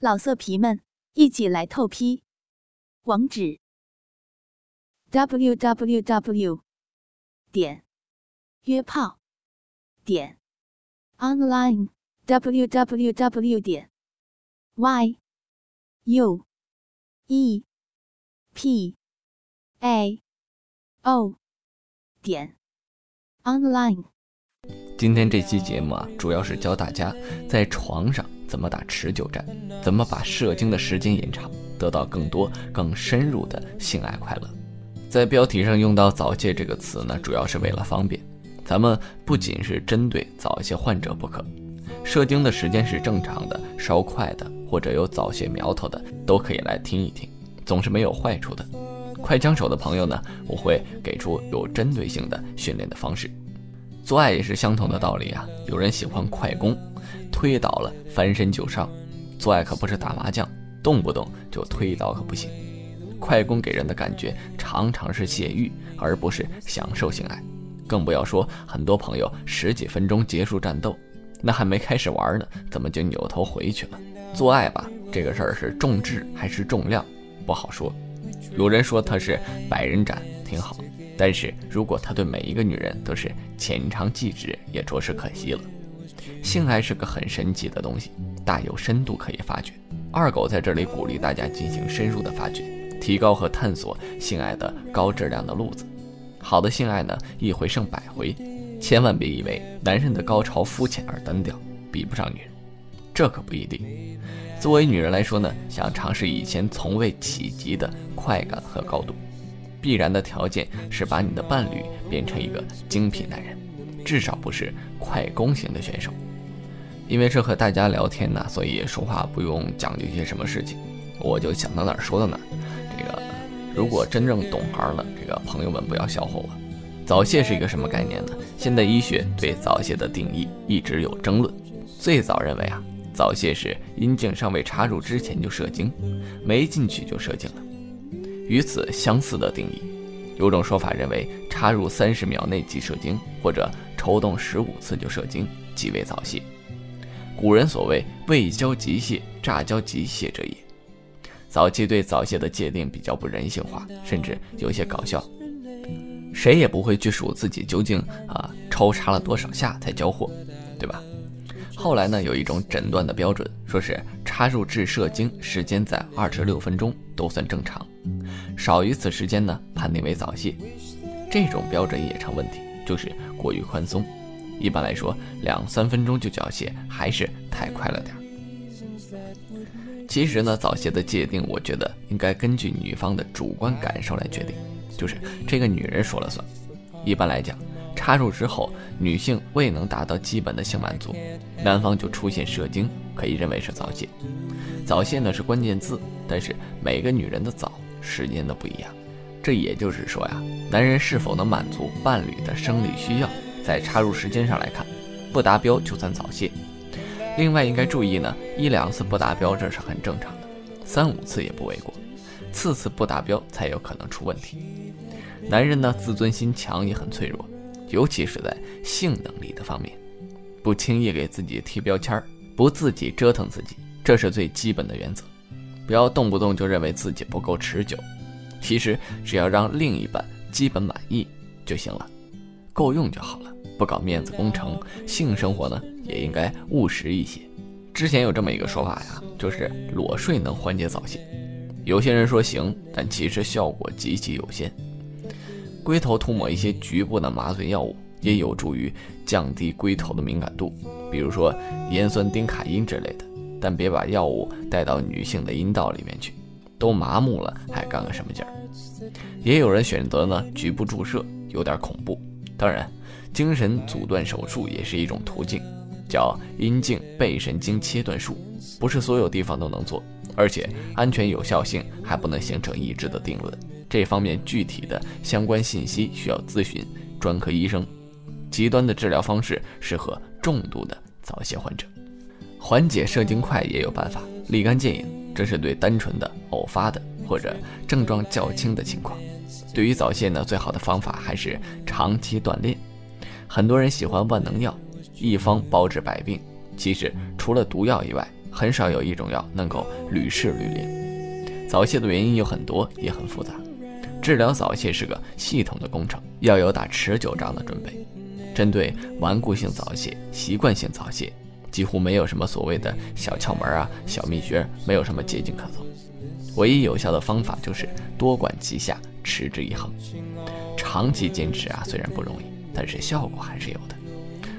老色皮们，一起来透批！网址：w w w 点约炮点 online w w w 点 y u e p a o 点 online。今天这期节目啊，主要是教大家在床上。怎么打持久战？怎么把射精的时间延长，得到更多、更深入的性爱快乐？在标题上用到“早泄”这个词呢，主要是为了方便。咱们不仅是针对早泄患者不可，射精的时间是正常的、稍快的，或者有早泄苗头的，都可以来听一听，总是没有坏处的。快枪手的朋友呢，我会给出有针对性的训练的方式。做爱也是相同的道理啊，有人喜欢快攻。推倒了，翻身就上，做爱可不是打麻将，动不动就推倒可不行。快攻给人的感觉常常是泄欲，而不是享受性爱。更不要说很多朋友十几分钟结束战斗，那还没开始玩呢，怎么就扭头回去了？做爱吧，这个事儿是重质还是重量，不好说。有人说他是百人斩，挺好，但是如果他对每一个女人都是浅尝即止，也着实可惜了。性爱是个很神奇的东西，大有深度可以发掘。二狗在这里鼓励大家进行深入的发掘，提高和探索性爱的高质量的路子。好的性爱呢，一回胜百回，千万别以为男人的高潮肤浅而单调，比不上女人，这可不一定。作为女人来说呢，想尝试以前从未企及的快感和高度，必然的条件是把你的伴侣变成一个精品男人。至少不是快攻型的选手，因为是和大家聊天呢，所以说话不用讲究一些什么事情，我就想到哪儿说到哪儿。这个如果真正懂行了，这个朋友们不要笑话我。早泄是一个什么概念呢？现代医学对早泄的定义一直有争论。最早认为啊，早泄是阴茎尚未插入之前就射精，没进去就射精了。与此相似的定义，有种说法认为插入三十秒内即射精，或者抽动十五次就射精，即为早泄。古人所谓“未交即泄，乍交即泄”者也。早期对早泄的界定比较不人性化，甚至有些搞笑。谁也不会去数自己究竟啊抽插了多少下才交货，对吧？后来呢，有一种诊断的标准，说是插入至射精时间在二至六分钟都算正常，少于此时间呢，判定为早泄。这种标准也成问题。就是过于宽松，一般来说两三分钟就缴械还是太快了点儿其实呢，早泄的界定，我觉得应该根据女方的主观感受来决定，就是这个女人说了算。一般来讲，插入之后，女性未能达到基本的性满足，男方就出现射精，可以认为是早泄。早泄呢是关键字，但是每个女人的早时间的不一样。这也就是说呀，男人是否能满足伴侣的生理需要，在插入时间上来看，不达标就算早泄。另外应该注意呢，一两次不达标这是很正常的，三五次也不为过，次次不达标才有可能出问题。男人呢，自尊心强也很脆弱，尤其是在性能力的方面，不轻易给自己贴标签儿，不自己折腾自己，这是最基本的原则。不要动不动就认为自己不够持久。其实只要让另一半基本满意就行了，够用就好了，不搞面子。工程。性生活呢也应该务实一些。之前有这么一个说法呀，就是裸睡能缓解早泄。有些人说行，但其实效果极其有限。龟头涂抹一些局部的麻醉药物，也有助于降低龟头的敏感度，比如说盐酸丁卡因之类的。但别把药物带到女性的阴道里面去。都麻木了，还干个什么劲儿？也有人选择呢局部注射，有点恐怖。当然，精神阻断手术也是一种途径，叫阴茎背神经切断术，不是所有地方都能做，而且安全有效性还不能形成一致的定论。这方面具体的相关信息需要咨询专科医生。极端的治疗方式适合重度的早泄患者，缓解射精快也有办法，立竿见影。这是对单纯的偶发的或者症状较轻的情况。对于早泄呢，最好的方法还是长期锻炼。很多人喜欢万能药，一方包治百病。其实除了毒药以外，很少有一种药能够屡试屡灵。早泄的原因有很多，也很复杂。治疗早泄是个系统的工程，要有打持久仗的准备。针对顽固性早泄、习惯性早泄，几乎没有什么所谓的小窍门啊、小秘诀，没有什么捷径可走。唯一有效的方法就是多管齐下，持之以恒。长期坚持啊，虽然不容易，但是效果还是有的。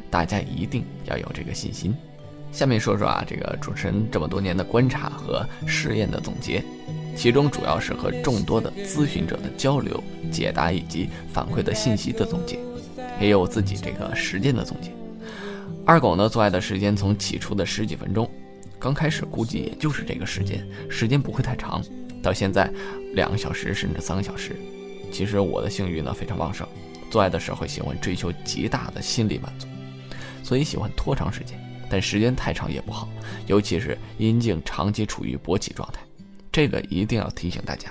大家一定要有这个信心。下面说说啊，这个主持人这么多年的观察和试验的总结，其中主要是和众多的咨询者的交流、解答以及反馈的信息的总结，也有自己这个实践的总结。二狗呢做爱的时间从起初的十几分钟，刚开始估计也就是这个时间，时间不会太长，到现在两个小时甚至三个小时。其实我的性欲呢非常旺盛，做爱的时候喜欢追求极大的心理满足，所以喜欢拖长时间。但时间太长也不好，尤其是阴茎长期处于勃起状态，这个一定要提醒大家。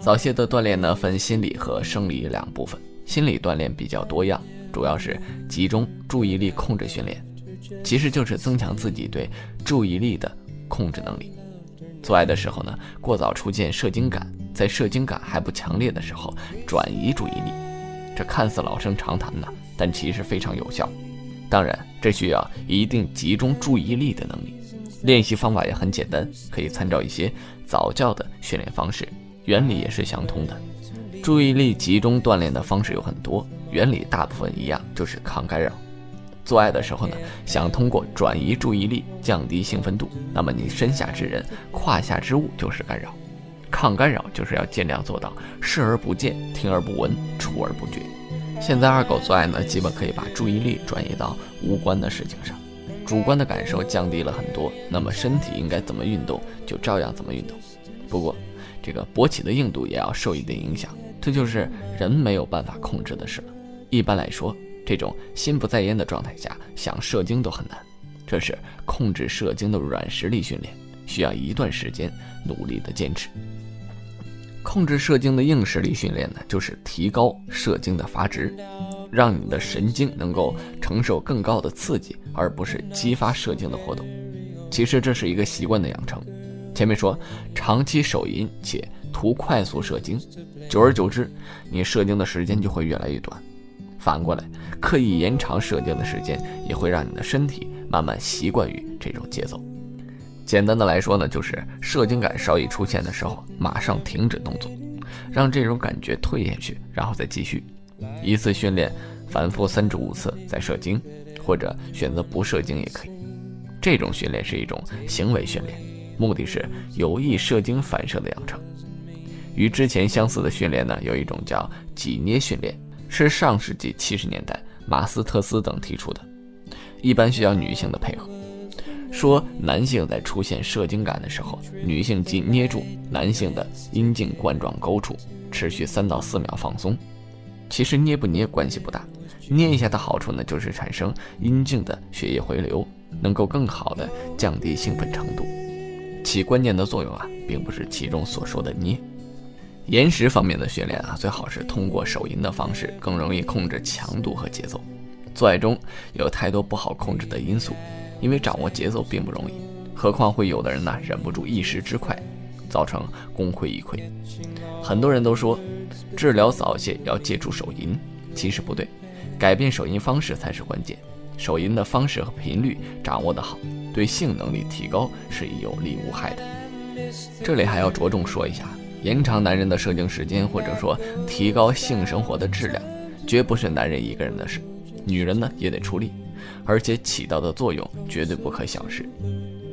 早泄的锻炼呢，分心理和生理两部分。心理锻炼比较多样，主要是集中注意力控制训练，其实就是增强自己对注意力的控制能力。做爱的时候呢，过早出现射精感，在射精感还不强烈的时候转移注意力，这看似老生常谈呢，但其实非常有效。当然，这需要一定集中注意力的能力。练习方法也很简单，可以参照一些早教的训练方式，原理也是相通的。注意力集中锻炼的方式有很多，原理大部分一样，就是抗干扰。做爱的时候呢，想通过转移注意力降低兴奋度，那么你身下之人、胯下之物就是干扰。抗干扰就是要尽量做到视而不见、听而不闻、触而不觉。现在二狗做爱呢，基本可以把注意力转移到无关的事情上，主观的感受降低了很多。那么身体应该怎么运动，就照样怎么运动。不过，这个勃起的硬度也要受一定影响，这就是人没有办法控制的事了。一般来说，这种心不在焉的状态下，想射精都很难。这是控制射精的软实力训练，需要一段时间努力的坚持。控制射精的硬实力训练呢，就是提高射精的阀值，让你的神经能够承受更高的刺激，而不是激发射精的活动。其实这是一个习惯的养成。前面说，长期手淫且图快速射精，久而久之，你射精的时间就会越来越短。反过来，刻意延长射精的时间，也会让你的身体慢慢习惯于这种节奏。简单的来说呢，就是射精感稍一出现的时候，马上停止动作，让这种感觉退下去，然后再继续。一次训练反复三至五次再射精，或者选择不射精也可以。这种训练是一种行为训练，目的是有意射精反射的养成。与之前相似的训练呢，有一种叫挤捏训练，是上世纪七十年代马斯特斯等提出的，一般需要女性的配合。说男性在出现射精感的时候，女性即捏住男性的阴茎冠状沟处，持续三到四秒放松。其实捏不捏关系不大，捏一下的好处呢，就是产生阴茎的血液回流，能够更好的降低兴奋程度。起关键的作用啊，并不是其中所说的捏。延时方面的训练啊，最好是通过手淫的方式，更容易控制强度和节奏。做爱中有太多不好控制的因素。因为掌握节奏并不容易，何况会有的人呢忍不住一时之快，造成功亏一篑。很多人都说治疗早泄要戒除手淫，其实不对，改变手淫方式才是关键。手淫的方式和频率掌握得好，对性能力提高是有利无害的。这里还要着重说一下，延长男人的射精时间，或者说提高性生活的质量，绝不是男人一个人的事，女人呢也得出力。而且起到的作用绝对不可小视，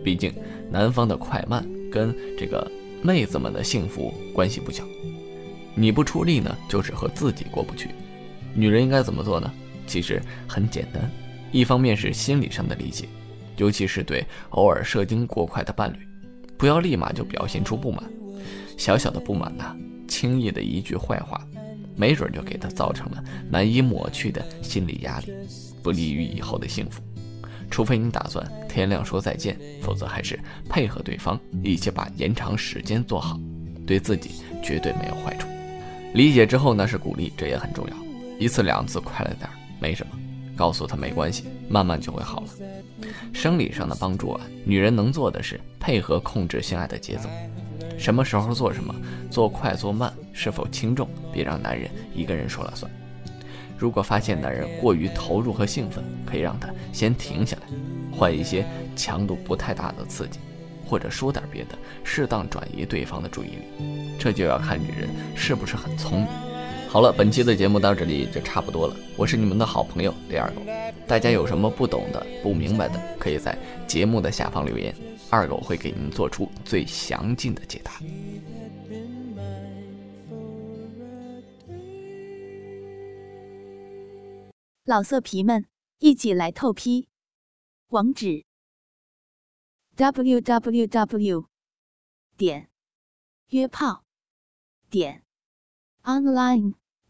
毕竟男方的快慢跟这个妹子们的幸福关系不小。你不出力呢，就是和自己过不去。女人应该怎么做呢？其实很简单，一方面是心理上的理解，尤其是对偶尔射精过快的伴侣，不要立马就表现出不满，小小的不满呐，轻易的一句坏话。没准就给他造成了难以抹去的心理压力，不利于以后的幸福。除非你打算天亮说再见，否则还是配合对方一起把延长时间做好，对自己绝对没有坏处。理解之后呢是鼓励，这也很重要。一次两次快了点没什么，告诉他没关系，慢慢就会好了。生理上的帮助啊，女人能做的是配合控制性爱的节奏，什么时候做什么，做快做慢，是否轻重，别让男人一个人说了算。如果发现男人过于投入和兴奋，可以让他先停下来，换一些强度不太大的刺激，或者说点别的，适当转移对方的注意力。这就要看女人是不是很聪明。好了，本期的节目到这里就差不多了。我是你们的好朋友李二狗，大家有什么不懂的、不明白的，可以在节目的下方留言，二狗会给您做出最详尽的解答。老色皮们，一起来透批！网址：w w w 点约炮点 online